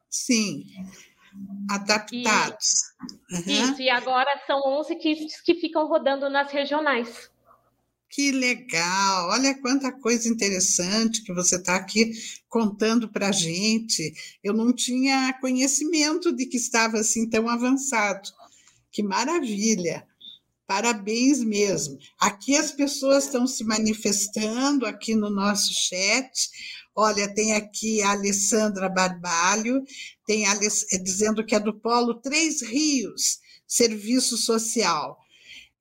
Sim adaptados. E, uhum. Isso, e agora são 11 kits que ficam rodando nas regionais. Que legal! Olha quanta coisa interessante que você está aqui contando para a gente. Eu não tinha conhecimento de que estava assim tão avançado. Que maravilha! Parabéns mesmo. Aqui as pessoas estão se manifestando aqui no nosso chat. Olha, tem aqui a Alessandra Barbalho, tem a, é, dizendo que é do Polo Três Rios, Serviço Social.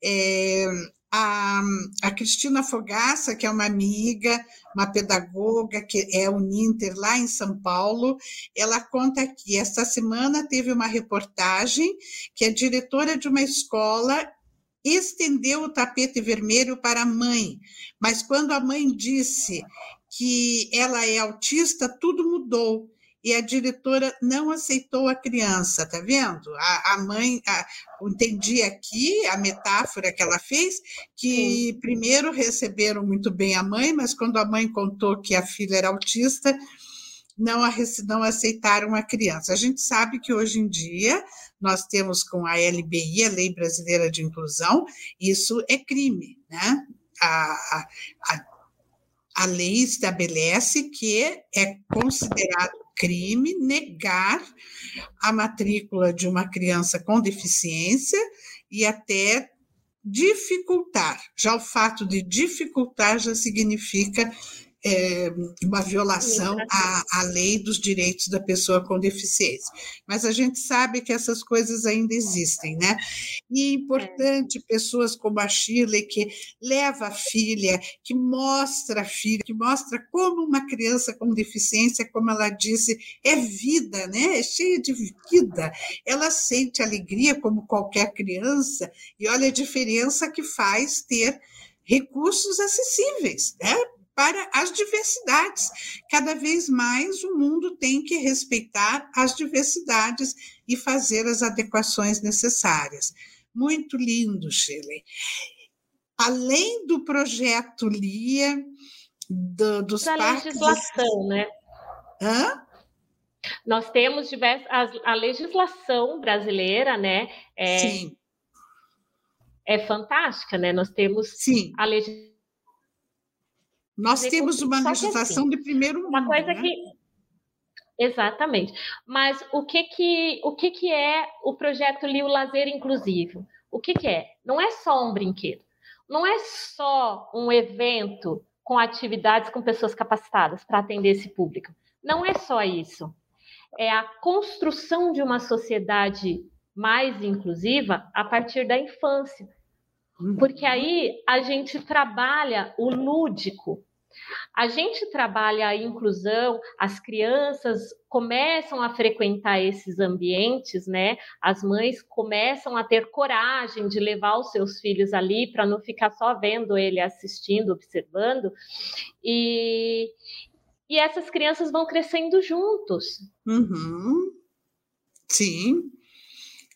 É, a, a, Cristina Fogaça, que é uma amiga, uma pedagoga, que é Uninter lá em São Paulo, ela conta que esta semana teve uma reportagem que a diretora de uma escola estendeu o tapete vermelho para a mãe, mas quando a mãe disse que ela é autista, tudo mudou. E a diretora não aceitou a criança, tá vendo? A, a mãe, a, entendi aqui a metáfora que ela fez, que Sim. primeiro receberam muito bem a mãe, mas quando a mãe contou que a filha era autista, não, a, não aceitaram a criança. A gente sabe que hoje em dia nós temos com a LBI, a Lei Brasileira de Inclusão, isso é crime, né? A, a, a lei estabelece que é considerado crime negar a matrícula de uma criança com deficiência e até dificultar. Já o fato de dificultar já significa é, uma violação à, à lei dos direitos da pessoa com deficiência. Mas a gente sabe que essas coisas ainda existem, né? E é importante é. pessoas como a Shirley, que leva a filha, que mostra a filha, que mostra como uma criança com deficiência, como ela disse, é vida, né? É cheia de vida. Ela sente alegria como qualquer criança, e olha a diferença que faz ter recursos acessíveis, né? Para as diversidades. Cada vez mais o mundo tem que respeitar as diversidades e fazer as adequações necessárias. Muito lindo, Shirley. Além do projeto LIA, do, dos da parques... legislação, né? Hã? Nós temos diversas, a, a legislação brasileira, né? É, Sim. É fantástica, né? Nós temos Sim. a legislação nós temos uma legislação assim, de primeiro mundo. Uma coisa né? que exatamente. Mas o que que o que que é o projeto Lio Lazer Inclusivo? O que que é? Não é só um brinquedo. Não é só um evento com atividades com pessoas capacitadas para atender esse público. Não é só isso. É a construção de uma sociedade mais inclusiva a partir da infância. Uhum. Porque aí a gente trabalha o lúdico, a gente trabalha a inclusão, as crianças começam a frequentar esses ambientes, né? As mães começam a ter coragem de levar os seus filhos ali para não ficar só vendo ele assistindo, observando. E, e essas crianças vão crescendo juntos. Uhum. Sim.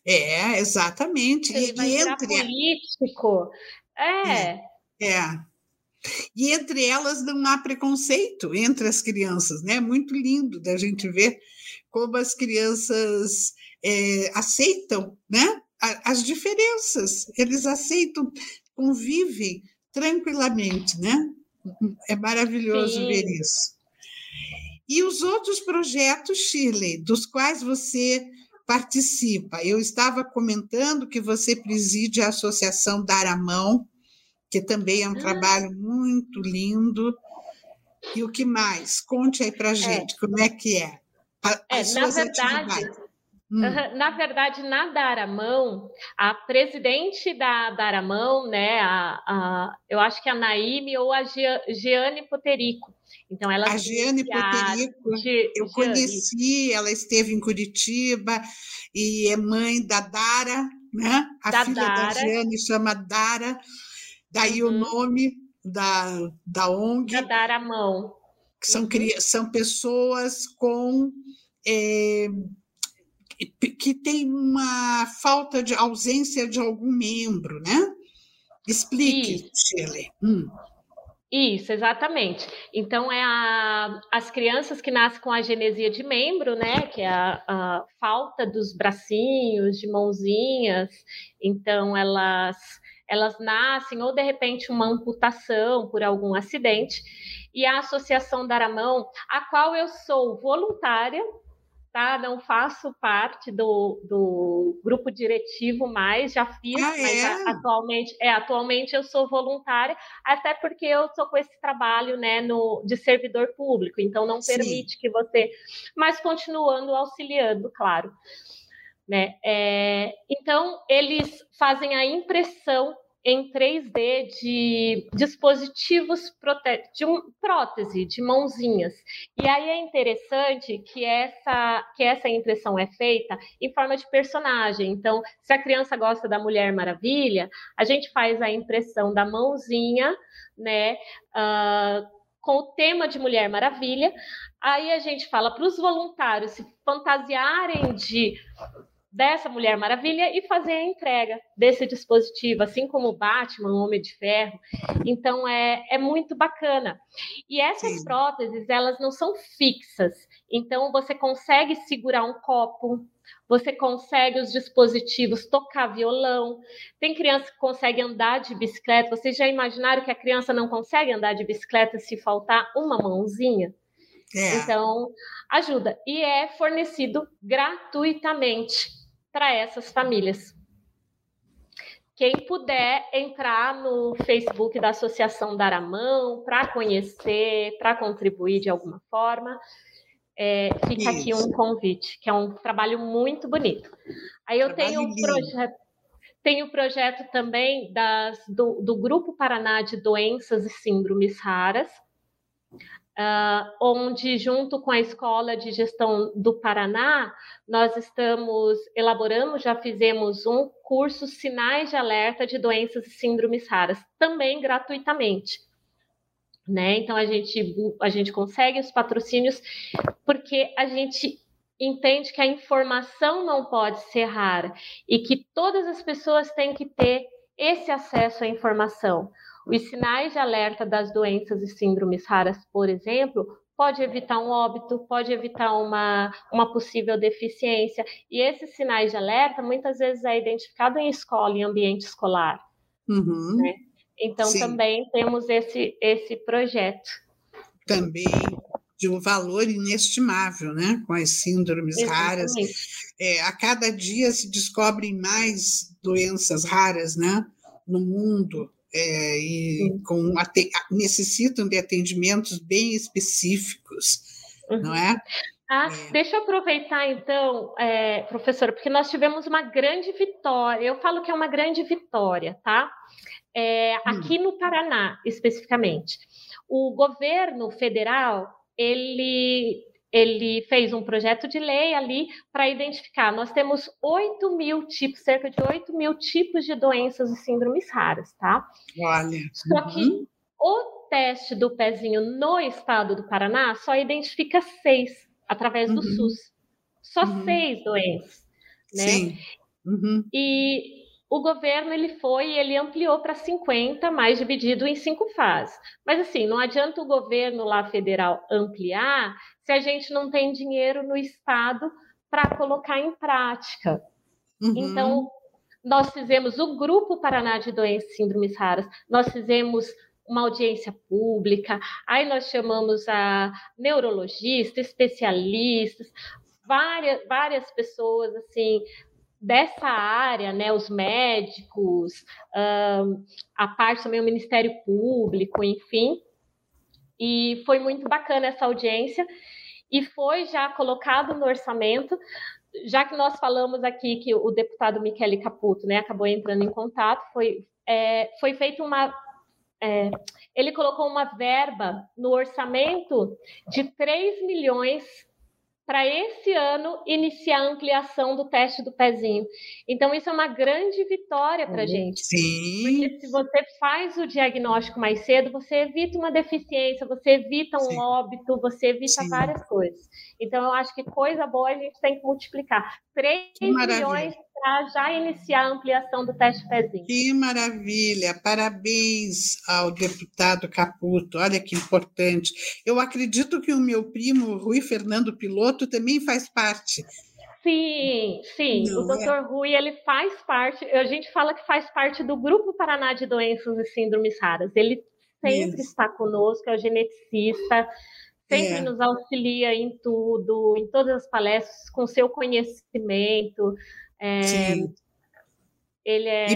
É, exatamente. Ele e vai entre... político. É. é. é. E entre elas não há preconceito entre as crianças, né? Muito lindo da gente ver como as crianças é, aceitam, né? As diferenças, eles aceitam, convivem tranquilamente, né? É maravilhoso Sim. ver isso. E os outros projetos, Shirley, dos quais você participa? Eu estava comentando que você preside a Associação Dar a Mão, que também é um ah. trabalho muito lindo. E o que mais? Conte aí para é. gente, é. como é que é? A, é na verdade, hum. na verdade, na Daramão, a presidente da Daramão, né, a, a, eu acho que a Naime ou a Giane Poterico. Então, ela a Giane Poterico, eu Giane. conheci, ela esteve em Curitiba e é mãe da Dara, né? A da filha Dara. da Giane chama Dara. Daí uhum. o nome da, da ONG. Da dar a mão. Que são, uhum. são pessoas com. É, que tem uma falta de ausência de algum membro, né? Explique, Isso. Shirley. Hum. Isso, exatamente. Então, é a, as crianças que nascem com a genesia de membro, né? Que é a, a falta dos bracinhos, de mãozinhas. Então, elas elas nascem ou de repente uma amputação por algum acidente, e a Associação Daramão, a qual eu sou voluntária, tá? Não faço parte do, do grupo diretivo mais, já fiz, ah, mas é? atualmente, é, atualmente eu sou voluntária, até porque eu estou com esse trabalho, né, no, de servidor público, então não Sim. permite que você, mas continuando auxiliando, claro. Né? É, então, eles fazem a impressão em 3D de dispositivos de um, prótese, de mãozinhas. E aí é interessante que essa, que essa impressão é feita em forma de personagem. Então, se a criança gosta da Mulher Maravilha, a gente faz a impressão da mãozinha, né? Uh, com o tema de Mulher Maravilha. Aí a gente fala para os voluntários se fantasiarem de dessa Mulher Maravilha e fazer a entrega desse dispositivo, assim como o Batman, o Homem de Ferro. Então é, é muito bacana. E essas Sim. próteses, elas não são fixas. Então você consegue segurar um copo, você consegue os dispositivos tocar violão. Tem criança que consegue andar de bicicleta. Vocês já imaginaram que a criança não consegue andar de bicicleta se faltar uma mãozinha? É. Então, ajuda. E é fornecido gratuitamente para essas famílias. Quem puder entrar no Facebook da Associação Dar a Mão para conhecer, para contribuir de alguma forma, é, fica Isso. aqui um convite, que é um trabalho muito bonito. Aí eu trabalho tenho um projeto, tenho um projeto também das, do, do Grupo Paraná de Doenças e Síndromes Raras, Uh, onde, junto com a Escola de Gestão do Paraná, nós estamos elaborando, já fizemos um curso Sinais de Alerta de Doenças e Síndromes Raras, também gratuitamente. né? Então a gente a gente consegue os patrocínios porque a gente entende que a informação não pode ser rara e que todas as pessoas têm que ter esse acesso à informação. Os sinais de alerta das doenças e síndromes raras, por exemplo, pode evitar um óbito, pode evitar uma, uma possível deficiência. E esses sinais de alerta muitas vezes é identificado em escola, em ambiente escolar. Uhum. Né? Então Sim. também temos esse, esse projeto. Também de um valor inestimável, né? Com as síndromes Exatamente. raras. É, a cada dia se descobrem mais doenças raras, né? No mundo. É, e com, necessitam de atendimentos bem específicos, uhum. não é? Ah, é. deixa eu aproveitar então, é, professora, porque nós tivemos uma grande vitória. Eu falo que é uma grande vitória, tá? É, hum. aqui no Paraná, especificamente. O governo federal ele, ele fez um projeto de lei ali para identificar. Nós temos 8 mil tipos, cerca de 8 mil tipos de doenças e síndromes raras, tá? Olha. Só uhum. que o teste do pezinho no estado do Paraná só identifica seis através do uhum. SUS. Só uhum. seis doenças, né? Sim. Uhum. E o governo ele foi e ele ampliou para 50, mais dividido em cinco fases. Mas assim, não adianta o governo lá federal ampliar se a gente não tem dinheiro no estado para colocar em prática. Uhum. Então, nós fizemos o grupo Paraná de Doenças e Síndromes Raras, nós fizemos uma audiência pública, aí nós chamamos a neurologista, especialistas, várias, várias pessoas assim dessa área, né, os médicos, a parte também o Ministério Público, enfim. E foi muito bacana essa audiência e foi já colocado no orçamento, já que nós falamos aqui que o deputado Michele Caputo, né, acabou entrando em contato, foi é, foi feita uma é, ele colocou uma verba no orçamento de 3 milhões para esse ano iniciar a ampliação do teste do pezinho. Então, isso é uma grande vitória para a gente. Sim. Porque se você faz o diagnóstico mais cedo, você evita uma deficiência, você evita um Sim. óbito, você evita Sim. várias coisas. Então, eu acho que coisa boa a gente tem que multiplicar. 3 milhões para já iniciar a ampliação do teste pezinho. Que maravilha! Parabéns ao deputado Caputo. Olha que importante. Eu acredito que o meu primo Rui Fernando Piloto também faz parte. Sim, sim. Não o doutor é? Rui ele faz parte. A gente fala que faz parte do grupo Paraná de Doenças e Síndromes Raras. Ele sempre Isso. está conosco, é o geneticista sempre é. nos auxilia em tudo, em todas as palestras, com seu conhecimento. É, Sim. Ele é, e,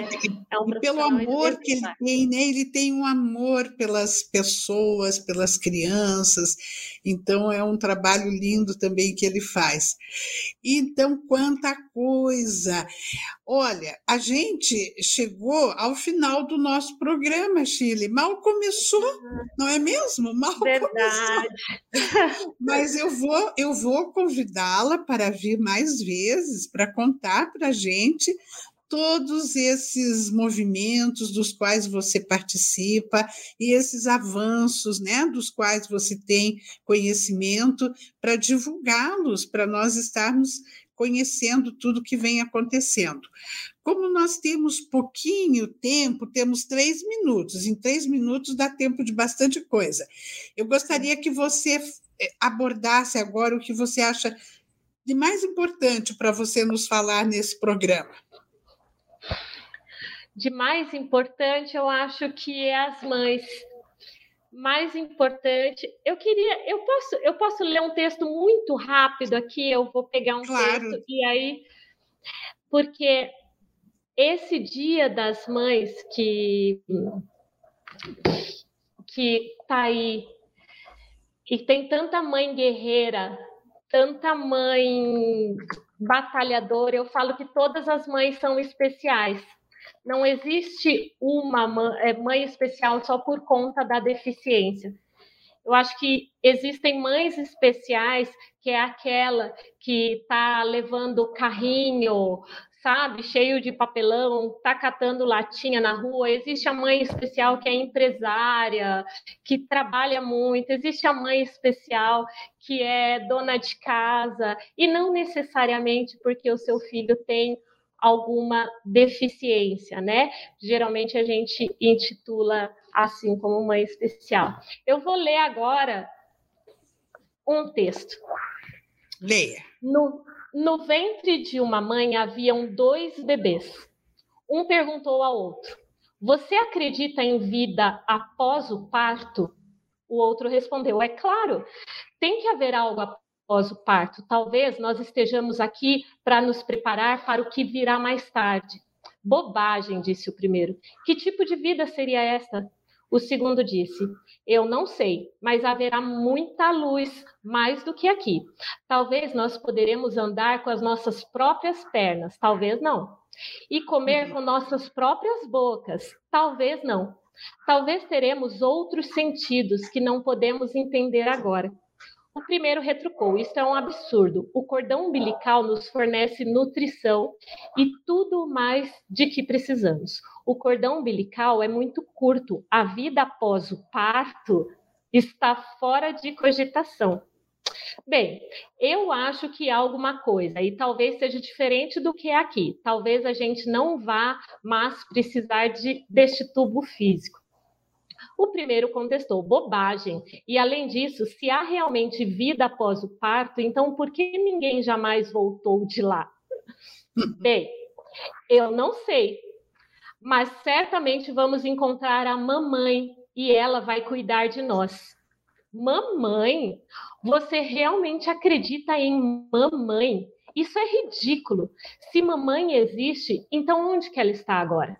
é um e pelo amor que ele tem, né? Ele tem um amor pelas pessoas, pelas crianças. Então é um trabalho lindo também que ele faz. Então quanta coisa! Olha, a gente chegou ao final do nosso programa, Chile. Mal começou, não é mesmo? Mal (laughs) Verdade. começou. (laughs) Mas eu vou, eu vou convidá-la para vir mais vezes para contar para a gente todos esses movimentos dos quais você participa e esses avanços, né, dos quais você tem conhecimento para divulgá-los, para nós estarmos conhecendo tudo que vem acontecendo. Como nós temos pouquinho tempo, temos três minutos. Em três minutos dá tempo de bastante coisa. Eu gostaria que você eh, abordasse agora o que você acha de mais importante para você nos falar nesse programa de mais importante, eu acho que é as mães. Mais importante, eu queria, eu posso, eu posso ler um texto muito rápido aqui, eu vou pegar um claro. texto e aí, porque esse Dia das Mães que que tá aí e tem tanta mãe guerreira, tanta mãe batalhadora, eu falo que todas as mães são especiais não existe uma é, mãe especial só por conta da deficiência. Eu acho que existem mães especiais, que é aquela que está levando carrinho, sabe, cheio de papelão, tá catando latinha na rua. Existe a mãe especial que é empresária, que trabalha muito. Existe a mãe especial que é dona de casa e não necessariamente porque o seu filho tem alguma deficiência, né? Geralmente a gente intitula assim como mãe especial. Eu vou ler agora um texto. Leia. No, no ventre de uma mãe haviam dois bebês. Um perguntou ao outro: Você acredita em vida após o parto? O outro respondeu: É claro, tem que haver algo após o parto. Talvez nós estejamos aqui para nos preparar para o que virá mais tarde. Bobagem, disse o primeiro. Que tipo de vida seria esta? O segundo disse: Eu não sei, mas haverá muita luz, mais do que aqui. Talvez nós poderemos andar com as nossas próprias pernas, talvez não. E comer com nossas próprias bocas, talvez não. Talvez teremos outros sentidos que não podemos entender agora. O primeiro retrucou: Isso é um absurdo. O cordão umbilical nos fornece nutrição e tudo mais de que precisamos. O cordão umbilical é muito curto. A vida após o parto está fora de cogitação. Bem, eu acho que há alguma coisa, e talvez seja diferente do que é aqui. Talvez a gente não vá mais precisar de, deste tubo físico. O primeiro contestou bobagem. E além disso, se há realmente vida após o parto, então por que ninguém jamais voltou de lá? (laughs) Bem, eu não sei, mas certamente vamos encontrar a mamãe e ela vai cuidar de nós. Mamãe? Você realmente acredita em mamãe? Isso é ridículo. Se mamãe existe, então onde que ela está agora?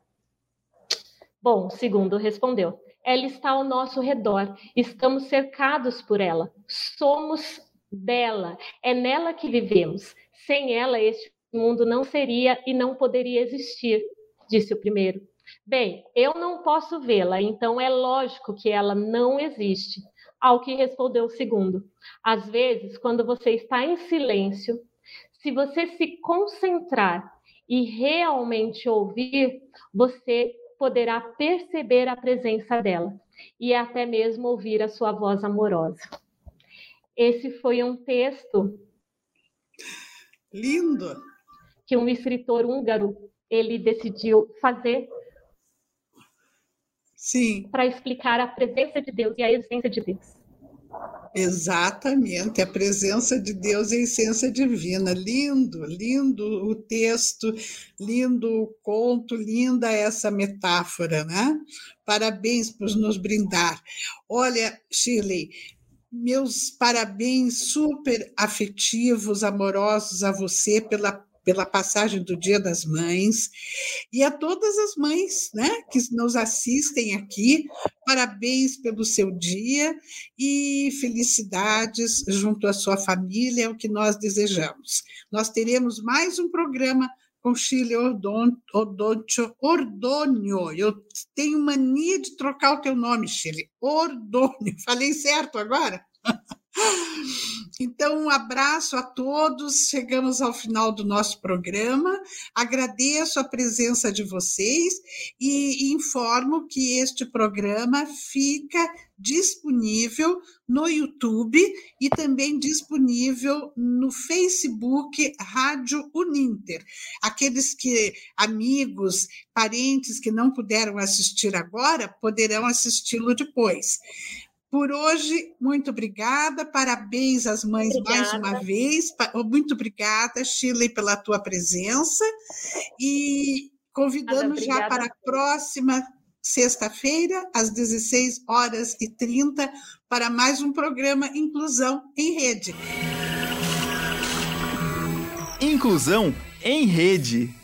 Bom, segundo respondeu, ela está ao nosso redor, estamos cercados por ela, somos dela, é nela que vivemos. Sem ela, este mundo não seria e não poderia existir, disse o primeiro. Bem, eu não posso vê-la, então é lógico que ela não existe. Ao que respondeu o segundo: Às vezes, quando você está em silêncio, se você se concentrar e realmente ouvir, você poderá perceber a presença dela e até mesmo ouvir a sua voz amorosa. Esse foi um texto lindo que um escritor húngaro ele decidiu fazer Sim. para explicar a presença de Deus e a essência de Deus. Exatamente, a presença de Deus e a essência divina. Lindo, lindo o texto, lindo o conto, linda essa metáfora, né? Parabéns por nos brindar. Olha, Shirley, meus parabéns super afetivos, amorosos a você pela pela passagem do Dia das Mães e a todas as mães né, que nos assistem aqui. Parabéns pelo seu dia e felicidades junto à sua família, é o que nós desejamos. Nós teremos mais um programa com Chile Ordonio. Ordônio. Eu tenho mania de trocar o teu nome, Chile. Ordônio. Falei certo agora? (laughs) Então, um abraço a todos. Chegamos ao final do nosso programa. Agradeço a presença de vocês e informo que este programa fica disponível no YouTube e também disponível no Facebook Rádio Uninter. Aqueles que amigos, parentes que não puderam assistir agora poderão assisti-lo depois. Por hoje, muito obrigada, parabéns às mães obrigada. mais uma vez. Muito obrigada, Shirley, pela tua presença. E convidamos já para a próxima sexta-feira, às 16 horas e 30, para mais um programa Inclusão em Rede. Inclusão em Rede.